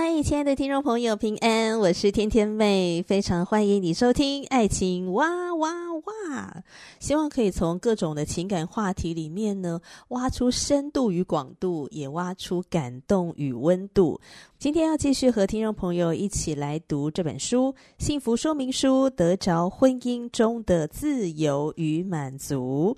嗨，亲爱的听众朋友，平安，我是天天妹，非常欢迎你收听《爱情哇哇哇》，希望可以从各种的情感话题里面呢，挖出深度与广度，也挖出感动与温度。今天要继续和听众朋友一起来读这本书《幸福说明书》，得着婚姻中的自由与满足。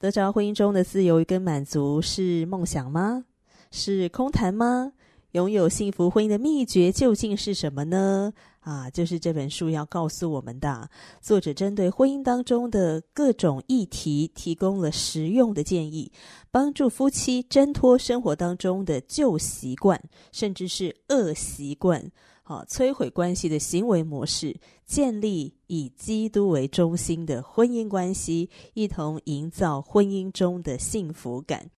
得着婚姻中的自由跟满足是梦想吗？是空谈吗？拥有幸福婚姻的秘诀究竟是什么呢？啊，就是这本书要告诉我们的。作者针对婚姻当中的各种议题，提供了实用的建议，帮助夫妻挣脱生活当中的旧习惯，甚至是恶习惯，啊，摧毁关系的行为模式，建立以基督为中心的婚姻关系，一同营造婚姻中的幸福感。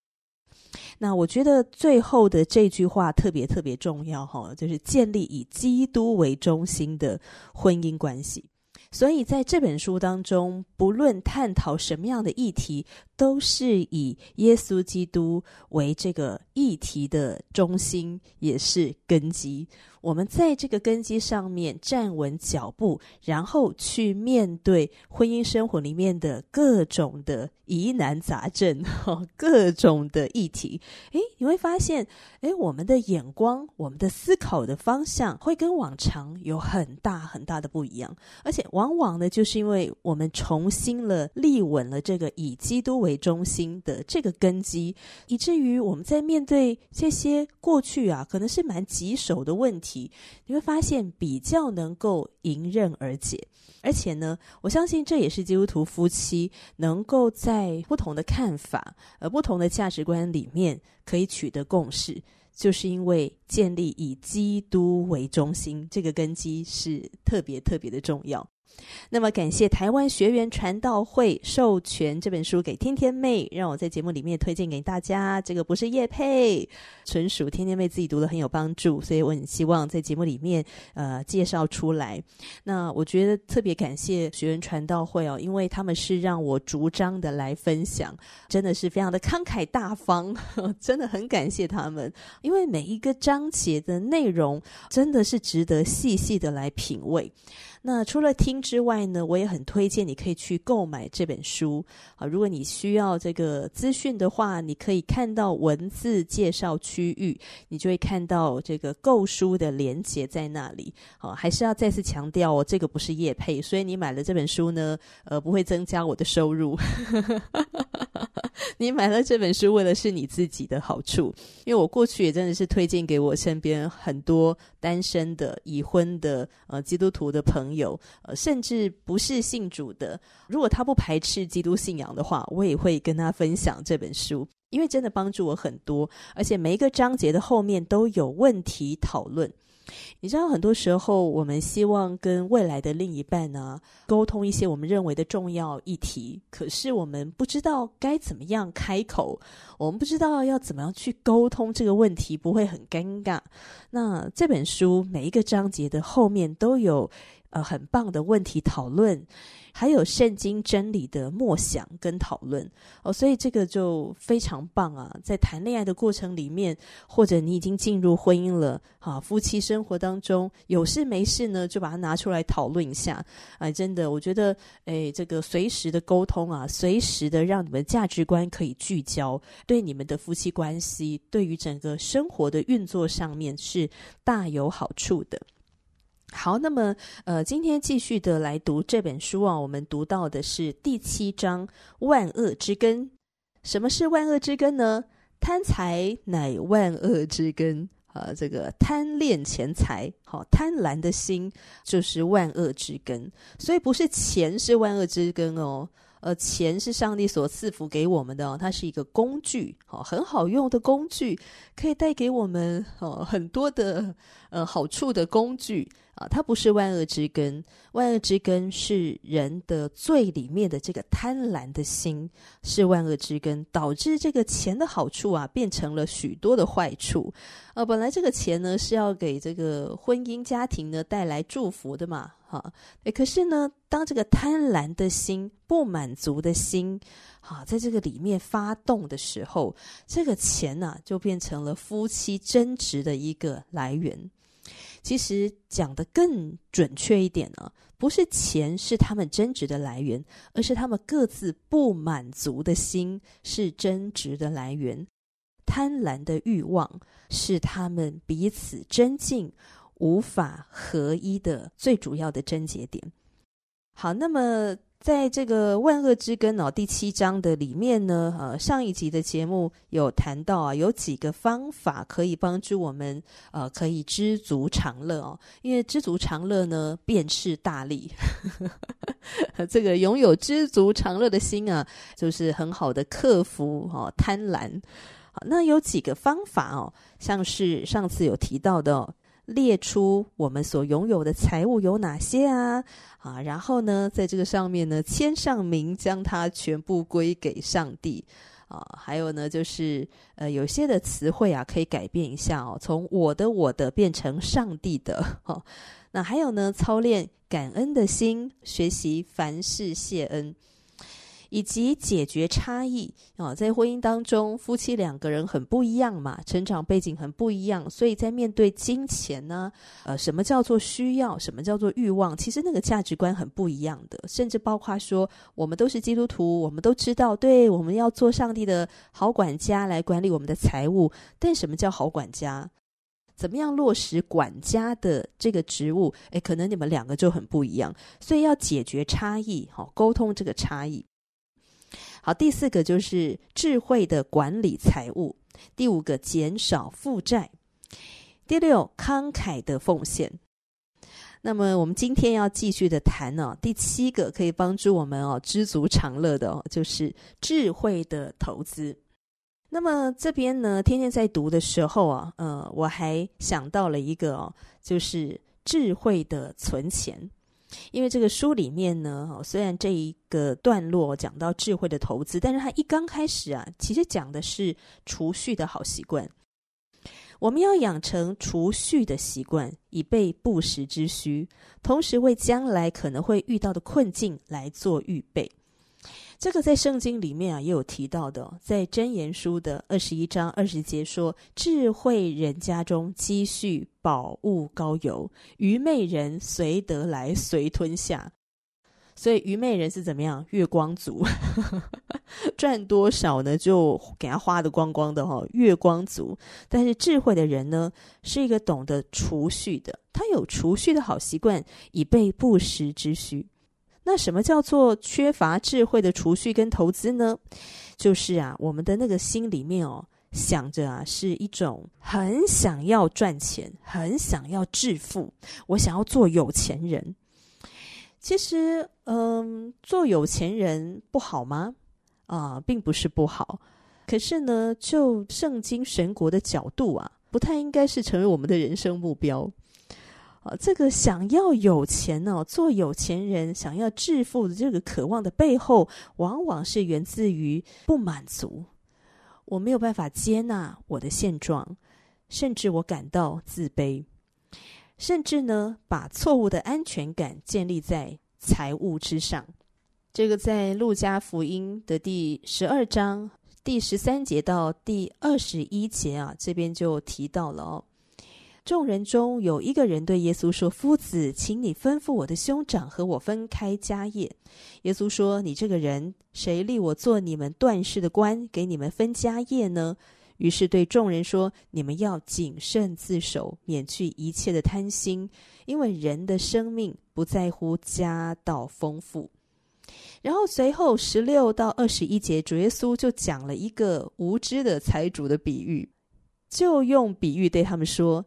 那我觉得最后的这句话特别特别重要哈，就是建立以基督为中心的婚姻关系。所以在这本书当中，不论探讨什么样的议题，都是以耶稣基督为这个议题的中心，也是根基。我们在这个根基上面站稳脚步，然后去面对婚姻生活里面的各种的疑难杂症，各种的议题。诶，你会发现，诶，我们的眼光、我们的思考的方向会跟往常有很大很大的不一样。而且，往往呢，就是因为我们重新了立稳了这个以基督为中心的这个根基，以至于我们在面对这些过去啊，可能是蛮棘手的问题。你会发现比较能够迎刃而解，而且呢，我相信这也是基督徒夫妻能够在不同的看法、呃不同的价值观里面可以取得共识，就是因为建立以基督为中心，这个根基是特别特别的重要。那么，感谢台湾学员传道会授权这本书给天天妹，让我在节目里面推荐给大家。这个不是叶配，纯属天天妹自己读的很有帮助，所以我很希望在节目里面呃介绍出来。那我觉得特别感谢学员传道会哦，因为他们是让我逐章的来分享，真的是非常的慷慨大方，真的很感谢他们，因为每一个章节的内容真的是值得细细的来品味。那除了听之外呢，我也很推荐你可以去购买这本书啊。如果你需要这个资讯的话，你可以看到文字介绍区域，你就会看到这个购书的连结在那里。好，还是要再次强调哦，这个不是业配，所以你买了这本书呢，呃，不会增加我的收入。你买了这本书，为了是你自己的好处。因为我过去也真的是推荐给我身边很多单身的、已婚的呃基督徒的朋友。呃，甚至不是信主的，如果他不排斥基督信仰的话，我也会跟他分享这本书，因为真的帮助我很多，而且每一个章节的后面都有问题讨论。你知道，很多时候我们希望跟未来的另一半呢沟通一些我们认为的重要议题，可是我们不知道该怎么样开口，我们不知道要怎么样去沟通这个问题，不会很尴尬。那这本书每一个章节的后面都有。呃，很棒的问题讨论，还有圣经真理的默想跟讨论哦，所以这个就非常棒啊！在谈恋爱的过程里面，或者你已经进入婚姻了，啊，夫妻生活当中有事没事呢，就把它拿出来讨论一下。哎，真的，我觉得，哎，这个随时的沟通啊，随时的让你们价值观可以聚焦，对你们的夫妻关系，对于整个生活的运作上面是大有好处的。好，那么呃，今天继续的来读这本书啊，我们读到的是第七章“万恶之根”。什么是万恶之根呢？贪财乃万恶之根。呃，这个贪恋钱财，好贪婪的心就是万恶之根，所以不是钱是万恶之根哦。呃，钱是上帝所赐福给我们的哦，它是一个工具，好，很好用的工具，可以带给我们哦很多的呃好处的工具它不是万恶之根，万恶之根是人的最里面的这个贪婪的心是万恶之根，导致这个钱的好处啊变成了许多的坏处。呃，本来这个钱呢是要给这个婚姻家庭呢带来祝福的嘛。啊，诶，可是呢，当这个贪婪的心、不满足的心，啊，在这个里面发动的时候，这个钱呢、啊，就变成了夫妻争执的一个来源。其实讲的更准确一点呢，不是钱是他们争执的来源，而是他们各自不满足的心是争执的来源。贪婪的欲望是他们彼此争竞。无法合一的最主要的症结点。好，那么在这个万恶之根哦，第七章的里面呢，呃，上一集的节目有谈到啊，有几个方法可以帮助我们，呃，可以知足常乐哦。因为知足常乐呢，便是大利。这个拥有知足常乐的心啊，就是很好的克服哦贪婪。好，那有几个方法哦，像是上次有提到的哦。列出我们所拥有的财物有哪些啊？啊，然后呢，在这个上面呢，签上名，将它全部归给上帝啊。还有呢，就是呃，有些的词汇啊，可以改变一下哦，从我的我的变成上帝的。哦，那还有呢，操练感恩的心，学习凡事谢恩。以及解决差异啊，在婚姻当中，夫妻两个人很不一样嘛，成长背景很不一样，所以在面对金钱呢，呃，什么叫做需要，什么叫做欲望，其实那个价值观很不一样的，甚至包括说，我们都是基督徒，我们都知道，对，我们要做上帝的好管家来管理我们的财务，但什么叫好管家？怎么样落实管家的这个职务？诶，可能你们两个就很不一样，所以要解决差异，好，沟通这个差异。好，第四个就是智慧的管理财务，第五个减少负债，第六慷慨的奉献。那么我们今天要继续的谈呢、哦，第七个可以帮助我们哦知足常乐的哦，就是智慧的投资。那么这边呢，天天在读的时候啊，呃，我还想到了一个哦，就是智慧的存钱。因为这个书里面呢，虽然这一个段落讲到智慧的投资，但是它一刚开始啊，其实讲的是储蓄的好习惯。我们要养成储蓄的习惯，以备不时之需，同时为将来可能会遇到的困境来做预备。这个在圣经里面啊也有提到的，在箴言书的二十一章二十节说：“智慧人家中积蓄宝物高油，愚昧人随得来随吞下。”所以愚昧人是怎么样？月光族，赚多少呢就给他花得光光的哈，月光族。但是智慧的人呢，是一个懂得储蓄的，他有储蓄的好习惯，以备不时之需。那什么叫做缺乏智慧的储蓄跟投资呢？就是啊，我们的那个心里面哦，想着啊，是一种很想要赚钱，很想要致富，我想要做有钱人。其实，嗯，做有钱人不好吗？啊，并不是不好。可是呢，就圣经神国的角度啊，不太应该是成为我们的人生目标。啊，这个想要有钱呢，做有钱人，想要致富的这个渴望的背后，往往是源自于不满足。我没有办法接纳我的现状，甚至我感到自卑，甚至呢，把错误的安全感建立在财务之上。这个在路加福音的第十二章第十三节到第二十一节啊，这边就提到了哦。众人中有一个人对耶稣说：“夫子，请你吩咐我的兄长和我分开家业。”耶稣说：“你这个人，谁立我做你们断事的官，给你们分家业呢？”于是对众人说：“你们要谨慎自守，免去一切的贪心，因为人的生命不在乎家道丰富。”然后随后十六到二十一节，主耶稣就讲了一个无知的财主的比喻。就用比喻对他们说：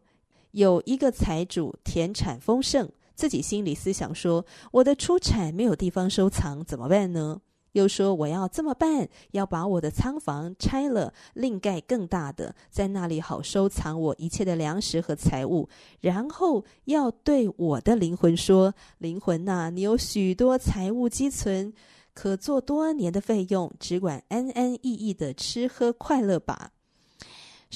有一个财主田产丰盛，自己心里思想说：我的出产没有地方收藏，怎么办呢？又说我要这么办，要把我的仓房拆了，另盖更大的，在那里好收藏我一切的粮食和财物。然后要对我的灵魂说：灵魂呐，你有许多财物积存，可做多年的费用，只管安安逸逸的吃喝快乐吧。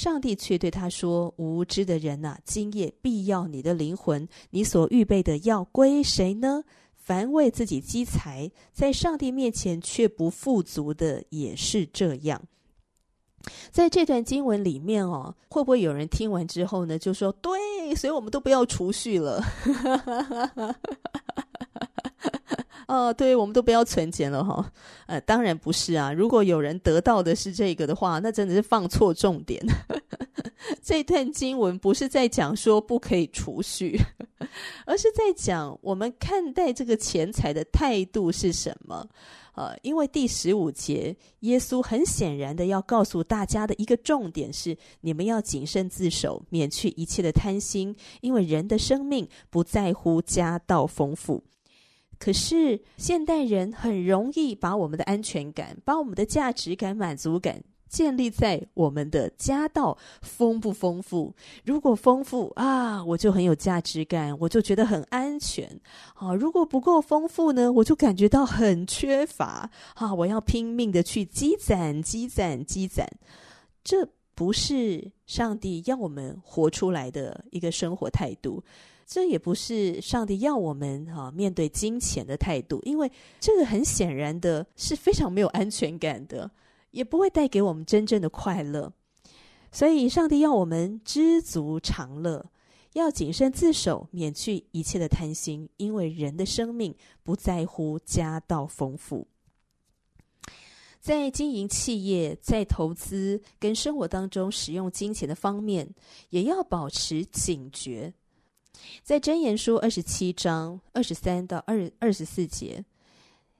上帝却对他说：无知的人呐，今夜必要你的灵魂，你所预备的要归谁呢？凡为自己积财，在上帝面前却不富足的，也是这样。在这段经文里面哦，会不会有人听完之后呢，就说：“对，所以我们都不要储蓄了。”哦，对，我们都不要存钱了哈、呃，当然不是啊。如果有人得到的是这个的话，那真的是放错重点。这段经文不是在讲说不可以储蓄。而是在讲我们看待这个钱财的态度是什么？呃，因为第十五节，耶稣很显然的要告诉大家的一个重点是：你们要谨慎自守，免去一切的贪心，因为人的生命不在乎家道丰富。可是现代人很容易把我们的安全感、把我们的价值感、满足感。建立在我们的家道丰不丰富？如果丰富啊，我就很有价值感，我就觉得很安全。啊，如果不够丰富呢，我就感觉到很缺乏。啊，我要拼命的去积攒、积攒、积攒。这不是上帝要我们活出来的一个生活态度，这也不是上帝要我们啊面对金钱的态度，因为这个很显然的是非常没有安全感的。也不会带给我们真正的快乐，所以上帝要我们知足常乐，要谨慎自守，免去一切的贪心，因为人的生命不在乎家道丰富。在经营企业、在投资跟生活当中使用金钱的方面，也要保持警觉。在箴言书二十七章二十三到二二十四节，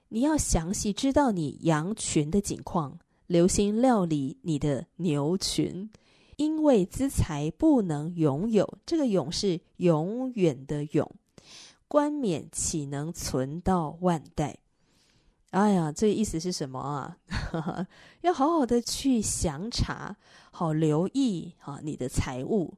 你要详细知道你羊群的景况。留心料理你的牛群，因为资财不能永有。这个“永”是永远的“永”，冠冕岂能存到万代？哎呀，这个意思是什么啊？要好好的去详查，好留意啊你的财物。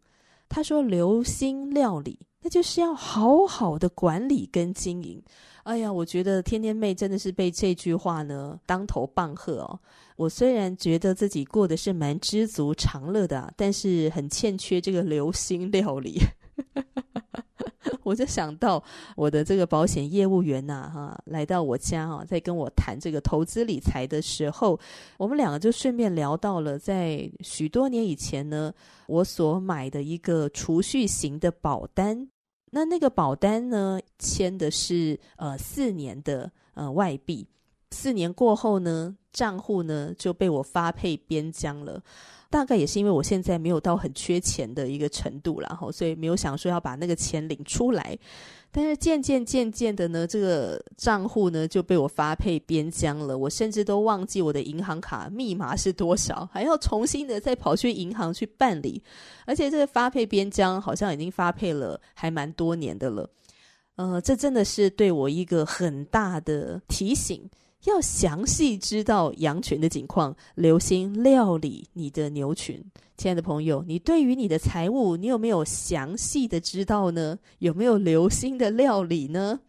他说：“留心料理，那就是要好好的管理跟经营。”哎呀，我觉得天天妹真的是被这句话呢当头棒喝哦。我虽然觉得自己过得是蛮知足常乐的，但是很欠缺这个留心料理。我就想到我的这个保险业务员呐，哈，来到我家啊，在跟我谈这个投资理财的时候，我们两个就顺便聊到了在许多年以前呢，我所买的一个储蓄型的保单。那那个保单呢，签的是呃四年的呃外币，四年过后呢，账户呢就被我发配边疆了。大概也是因为我现在没有到很缺钱的一个程度了后，所以没有想说要把那个钱领出来。但是渐渐渐渐的呢，这个账户呢就被我发配边疆了。我甚至都忘记我的银行卡密码是多少，还要重新的再跑去银行去办理。而且这个发配边疆好像已经发配了还蛮多年的了。呃，这真的是对我一个很大的提醒，要详细知道羊群的景况，留心料理你的牛群。亲爱的朋友，你对于你的财务，你有没有详细的知道呢？有没有留心的料理呢？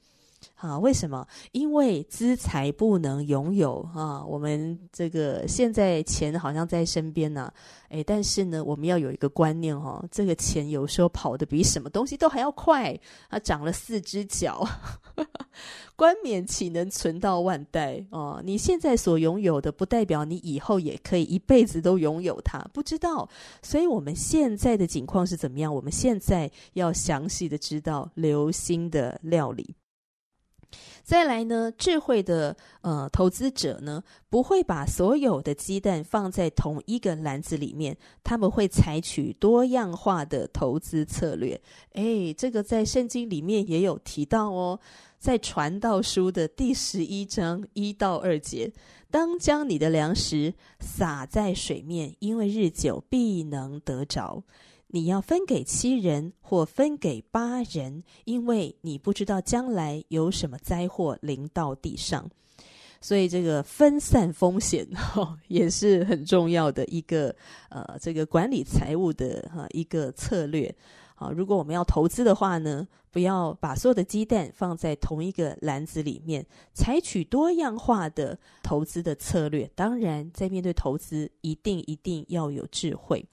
啊，为什么？因为资财不能拥有啊。我们这个现在钱好像在身边呢，诶，但是呢，我们要有一个观念哈，这个钱有时候跑得比什么东西都还要快，它长了四只脚。冠冕岂能存到万代啊？你现在所拥有的，不代表你以后也可以一辈子都拥有它，不知道。所以我们现在的景况是怎么样？我们现在要详细的知道，流心的料理。再来呢，智慧的呃投资者呢，不会把所有的鸡蛋放在同一个篮子里面，他们会采取多样化的投资策略。诶，这个在圣经里面也有提到哦，在传道书的第十一章一到二节，当将你的粮食撒在水面，因为日久必能得着。你要分给七人或分给八人，因为你不知道将来有什么灾祸临到地上，所以这个分散风险哈 也是很重要的一个呃这个管理财务的哈一个策略。好，如果我们要投资的话呢，不要把所有的鸡蛋放在同一个篮子里面，采取多样化的投资的策略。当然，在面对投资，一定一定要有智慧。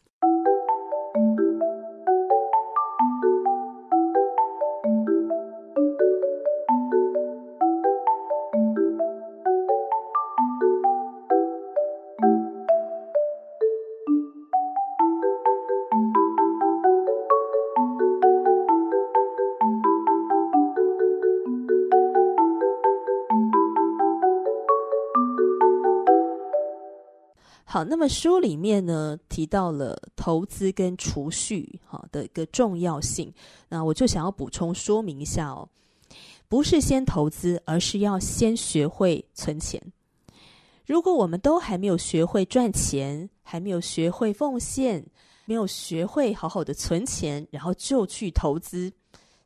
那么书里面呢，提到了投资跟储蓄哈的一个重要性，那我就想要补充说明一下哦，不是先投资，而是要先学会存钱。如果我们都还没有学会赚钱，还没有学会奉献，没有学会好好的存钱，然后就去投资，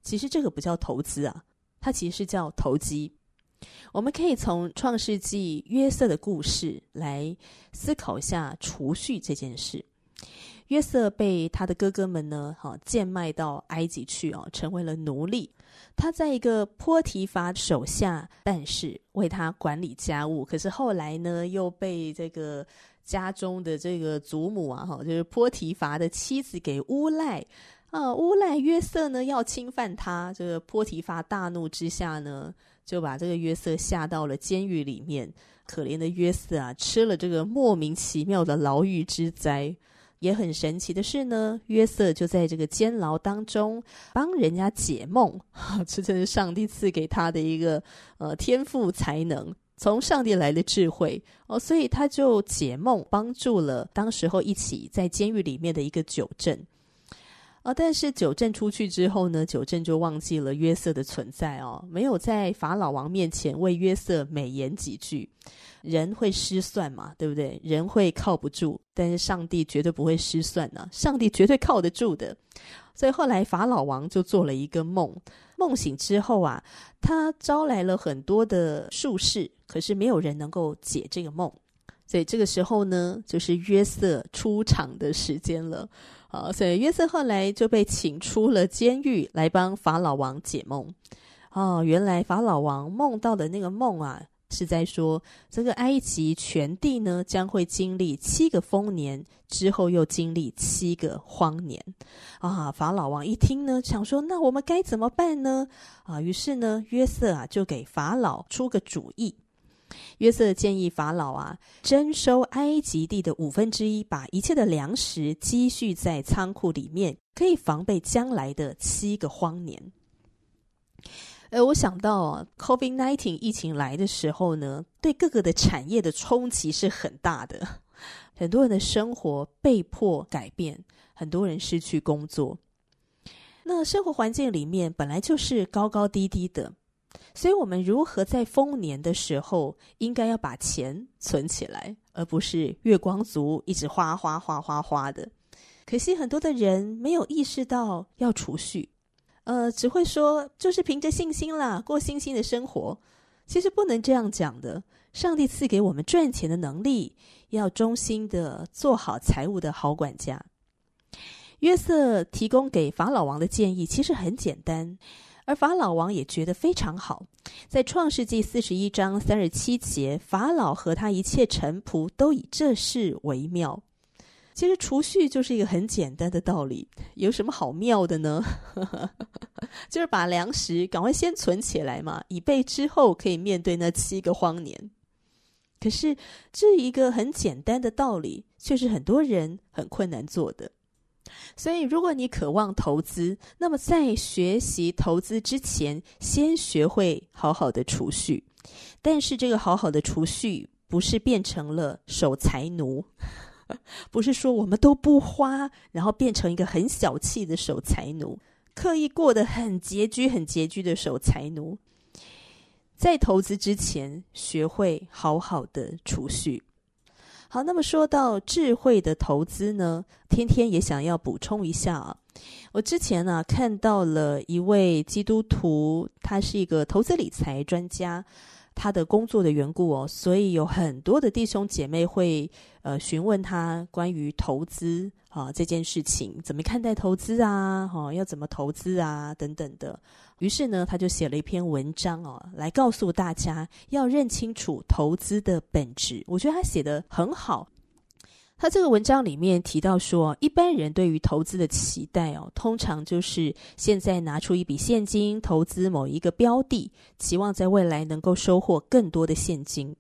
其实这个不叫投资啊，它其实是叫投机。我们可以从创世纪约瑟的故事来思考一下储蓄这件事。约瑟被他的哥哥们呢，哈贱卖到埃及去哦，成为了奴隶。他在一个波提法手下办事，为他管理家务。可是后来呢，又被这个家中的这个祖母啊，哈，就是波提法的妻子给诬赖啊，诬赖约瑟呢要侵犯他。这个波提法大怒之下呢。就把这个约瑟下到了监狱里面，可怜的约瑟啊，吃了这个莫名其妙的牢狱之灾。也很神奇的是呢，约瑟就在这个监牢当中帮人家解梦，这真是上帝赐给他的一个呃天赋才能，从上帝来的智慧哦，所以他就解梦，帮助了当时候一起在监狱里面的一个酒政。啊、但是酒政出去之后呢，酒政就忘记了约瑟的存在哦，没有在法老王面前为约瑟美言几句。人会失算嘛，对不对？人会靠不住，但是上帝绝对不会失算呢、上帝绝对靠得住的。所以后来法老王就做了一个梦，梦醒之后啊，他招来了很多的术士，可是没有人能够解这个梦。所以这个时候呢，就是约瑟出场的时间了。好，所以约瑟后来就被请出了监狱，来帮法老王解梦。哦，原来法老王梦到的那个梦啊，是在说这个埃及全地呢将会经历七个丰年，之后又经历七个荒年。啊，法老王一听呢，想说那我们该怎么办呢？啊，于是呢，约瑟啊就给法老出个主意。约瑟建议法老啊，征收埃及地的五分之一，把一切的粮食积蓄在仓库里面，可以防备将来的七个荒年。呃，我想到啊 COVID nineteen 疫情来的时候呢，对各个的产业的冲击是很大的，很多人的生活被迫改变，很多人失去工作。那生活环境里面本来就是高高低低的。所以，我们如何在丰年的时候，应该要把钱存起来，而不是月光族一直花花花花花的。可惜，很多的人没有意识到要储蓄，呃，只会说就是凭着信心啦，过信心的生活。其实不能这样讲的。上帝赐给我们赚钱的能力，要忠心的做好财务的好管家。约瑟提供给法老王的建议其实很简单。而法老王也觉得非常好，在创世纪四十一章三十七节，法老和他一切臣仆都以这事为妙。其实储蓄就是一个很简单的道理，有什么好妙的呢？就是把粮食赶快先存起来嘛，以备之后可以面对那七个荒年。可是这一个很简单的道理，却是很多人很困难做的。所以，如果你渴望投资，那么在学习投资之前，先学会好好的储蓄。但是，这个好好的储蓄不是变成了守财奴，不是说我们都不花，然后变成一个很小气的守财奴，刻意过得很拮据、很拮据的守财奴。在投资之前，学会好好的储蓄。好，那么说到智慧的投资呢，天天也想要补充一下啊。我之前呢、看到了一位基督徒，他是一个投资理财专家。他的工作的缘故哦，所以有很多的弟兄姐妹会呃询问他关于投资啊这件事情，怎么看待投资啊？哈、哦，要怎么投资啊？等等的。于是呢，他就写了一篇文章哦，来告诉大家要认清楚投资的本质。我觉得他写的很好。他这个文章里面提到说，一般人对于投资的期待哦，通常就是现在拿出一笔现金投资某一个标的，期望在未来能够收获更多的现金。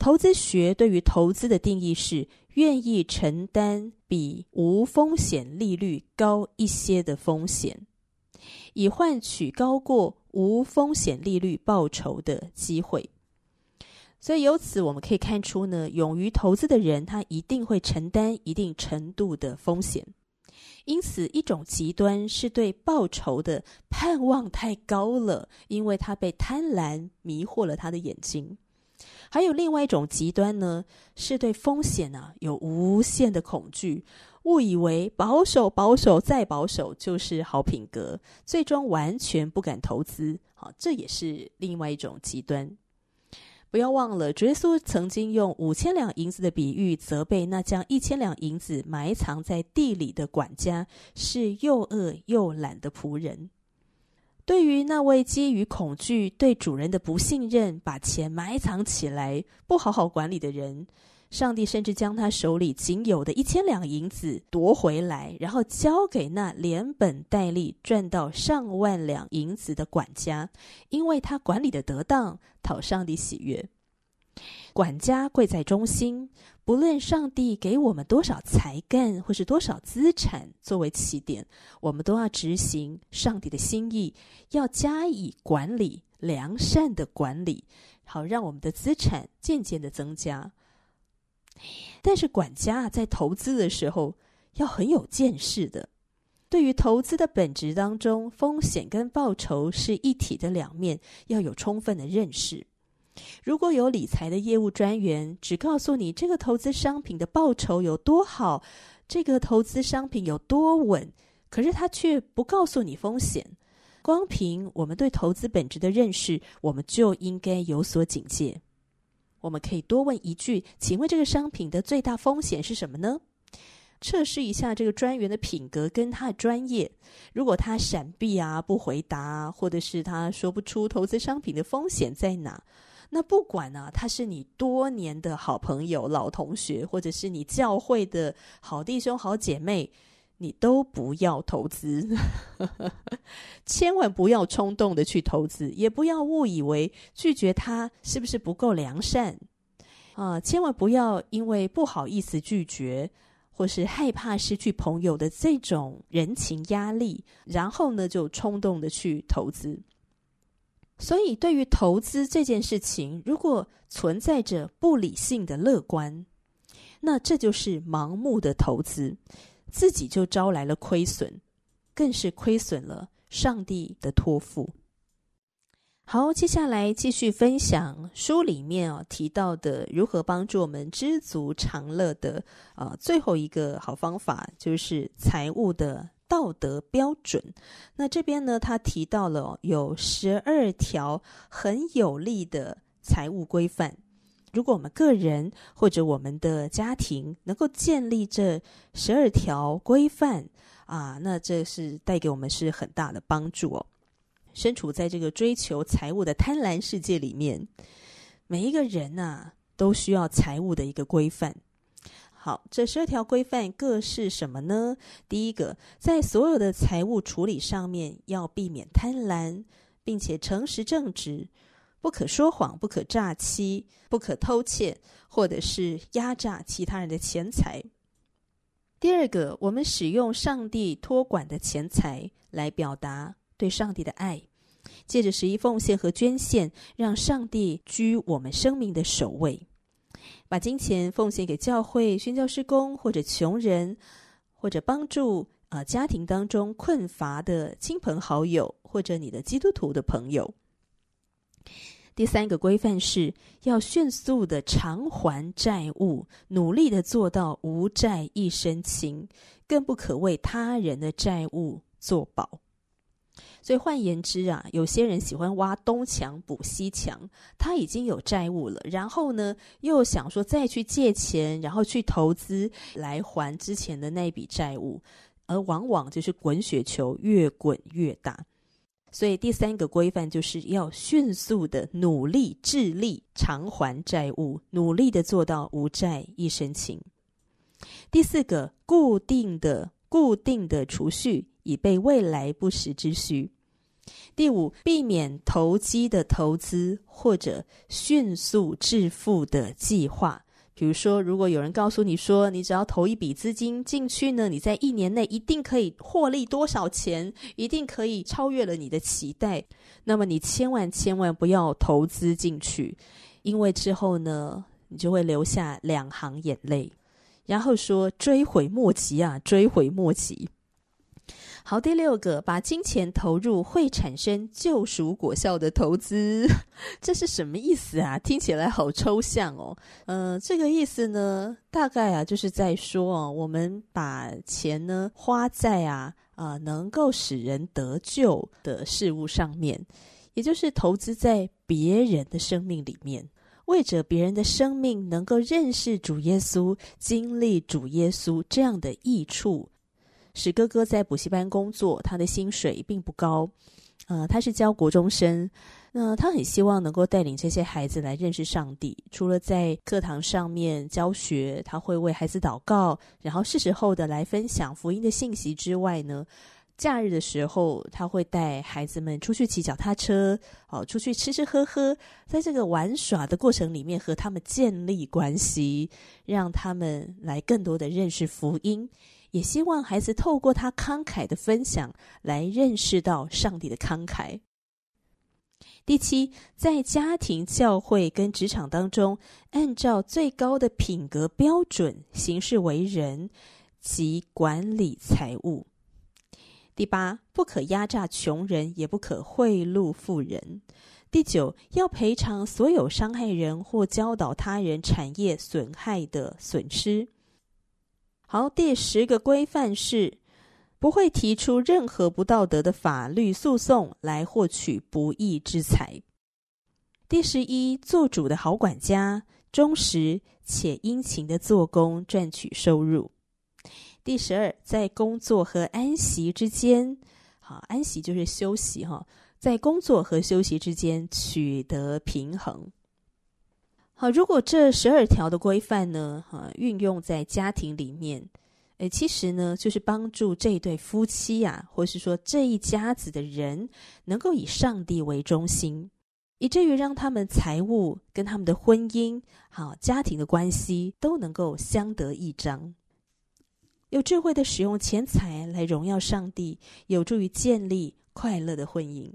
投资学对于投资的定义是，愿意承担比无风险利率高一些的风险，以换取高过无风险利率报酬的机会。所以由此我们可以看出呢，勇于投资的人，他一定会承担一定程度的风险。因此，一种极端是对报酬的盼望太高了，因为他被贪婪迷惑了他的眼睛；还有另外一种极端呢，是对风险啊有无限的恐惧，误以为保守、保守再保守就是好品格，最终完全不敢投资。好，这也是另外一种极端。不要忘了，耶稣曾经用五千两银子的比喻责备那将一千两银子埋藏在地里的管家是又饿又懒的仆人。对于那位基于恐惧对主人的不信任，把钱埋藏起来不好好管理的人，上帝甚至将他手里仅有的一千两银子夺回来，然后交给那连本带利赚到上万两银子的管家，因为他管理的得当，讨上帝喜悦。管家贵在忠心，不论上帝给我们多少才干或是多少资产作为起点，我们都要执行上帝的心意，要加以管理，良善的管理，好让我们的资产渐渐的增加。但是管家在投资的时候要很有见识的，对于投资的本质当中，风险跟报酬是一体的两面，要有充分的认识。如果有理财的业务专员只告诉你这个投资商品的报酬有多好，这个投资商品有多稳，可是他却不告诉你风险，光凭我们对投资本质的认识，我们就应该有所警戒。我们可以多问一句：“请问这个商品的最大风险是什么呢？”测试一下这个专员的品格跟他的专业。如果他闪避啊、不回答，或者是他说不出投资商品的风险在哪，那不管啊，他是你多年的好朋友、老同学，或者是你教会的好弟兄、好姐妹。你都不要投资，千万不要冲动的去投资，也不要误以为拒绝他是不是不够良善啊！千万不要因为不好意思拒绝，或是害怕失去朋友的这种人情压力，然后呢就冲动的去投资。所以，对于投资这件事情，如果存在着不理性的乐观，那这就是盲目的投资。自己就招来了亏损，更是亏损了上帝的托付。好，接下来继续分享书里面啊提到的如何帮助我们知足常乐的啊最后一个好方法，就是财务的道德标准。那这边呢，他提到了有十二条很有力的财务规范。如果我们个人或者我们的家庭能够建立这十二条规范啊，那这是带给我们是很大的帮助哦。身处在这个追求财务的贪婪世界里面，每一个人呐、都需要财务的一个规范。好，这十二条规范各是什么呢？第一个，在所有的财务处理上面要避免贪婪，并且诚实正直。不可说谎，不可诈欺，不可偷窃，或者是压榨其他人的钱财。第二个，我们使用上帝托管的钱财来表达对上帝的爱，借着十一奉献和捐献，让上帝居我们生命的首位。把金钱奉献给教会、宣教事工，或者穷人，或者帮助啊、呃、家庭当中困乏的亲朋好友，或者你的基督徒的朋友。第三个规范是要迅速的偿还债务，努力的做到无债一身轻，更不可为他人的债务作保。所以换言之啊，有些人喜欢挖东墙补西墙，他已经有债务了，然后呢又想说再去借钱，然后去投资来还之前的那笔债务，而往往就是滚雪球越滚越大。所以第三个规范就是要迅速的努力致力偿还债务，努力的做到无债一身轻。第四个固定的固定的储蓄，以备未来不时之需。第五，避免投机的投资或者迅速致富的计划。比如说，如果有人告诉你说，你只要投一笔资金进去呢，你在一年内一定可以获利多少钱，一定可以超越了你的期待，那么你千万千万不要投资进去，因为之后呢，你就会留下两行眼泪，然后说追悔莫及啊，追悔莫及。好，第六个，把金钱投入会产生救赎果效的投资，这是什么意思啊？听起来好抽象哦。嗯、呃，这个意思呢，大概啊，就是在说哦，我们把钱呢花在啊啊、能够使人得救的事物上面，也就是投资在别人的生命里面，为着别人的生命能够认识主耶稣、经历主耶稣这样的益处。史哥哥在补习班工作，他的薪水并不高，呃，他是教国中生，那他很希望能够带领这些孩子来认识上帝。除了在课堂上面教学，他会为孩子祷告，然后是时候的来分享福音的信息之外呢，假日的时候他会带孩子们出去骑脚踏车，哦，出去吃吃喝喝，在这个玩耍的过程里面和他们建立关系，让他们来更多的认识福音。也希望孩子透过他慷慨的分享来认识到上帝的慷慨。第七，在家庭、教会跟职场当中，按照最高的品格标准行事为人及管理财务。第八，不可压榨穷人，也不可贿赂富人。第九，要赔偿所有伤害人或教导他人产业损害的损失。好，第十个规范是不会提出任何不道德的法律诉讼来获取不义之财。第十一，做主的好管家，忠实且殷勤的做工赚取收入。第十二，在工作和安息之间，好，安息就是休息哈，在工作和休息之间取得平衡。好，如果这十二条的规范呢，哈、运用在家庭里面，诶，其实呢，就是帮助这一对夫妻呀、啊，或是说这一家子的人，能够以上帝为中心，以至于让他们财务跟他们的婚姻，好、家庭的关系都能够相得益彰。有智慧的使用钱财来荣耀上帝，有助于建立快乐的婚姻。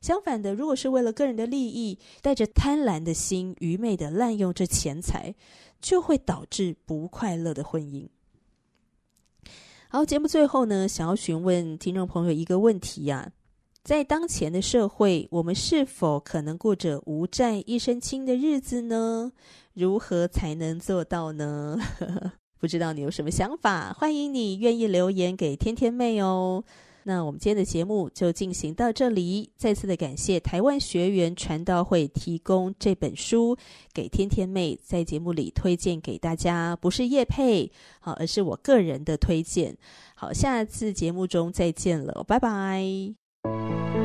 相反的，如果是为了个人的利益，带着贪婪的心，愚昧的滥用这钱财，就会导致不快乐的婚姻。好，节目最后呢，想要询问听众朋友一个问题呀：在当前的社会，我们是否可能过着无债一身轻的日子呢？如何才能做到呢？不知道你有什么想法？欢迎你愿意留言给天天妹哦。那我们今天的节目就进行到这里，再次的感谢台湾学员传道会提供这本书给天天妹，在节目里推荐给大家，不是叶佩，好，而是我个人的推荐。好，下次节目中再见了，拜拜。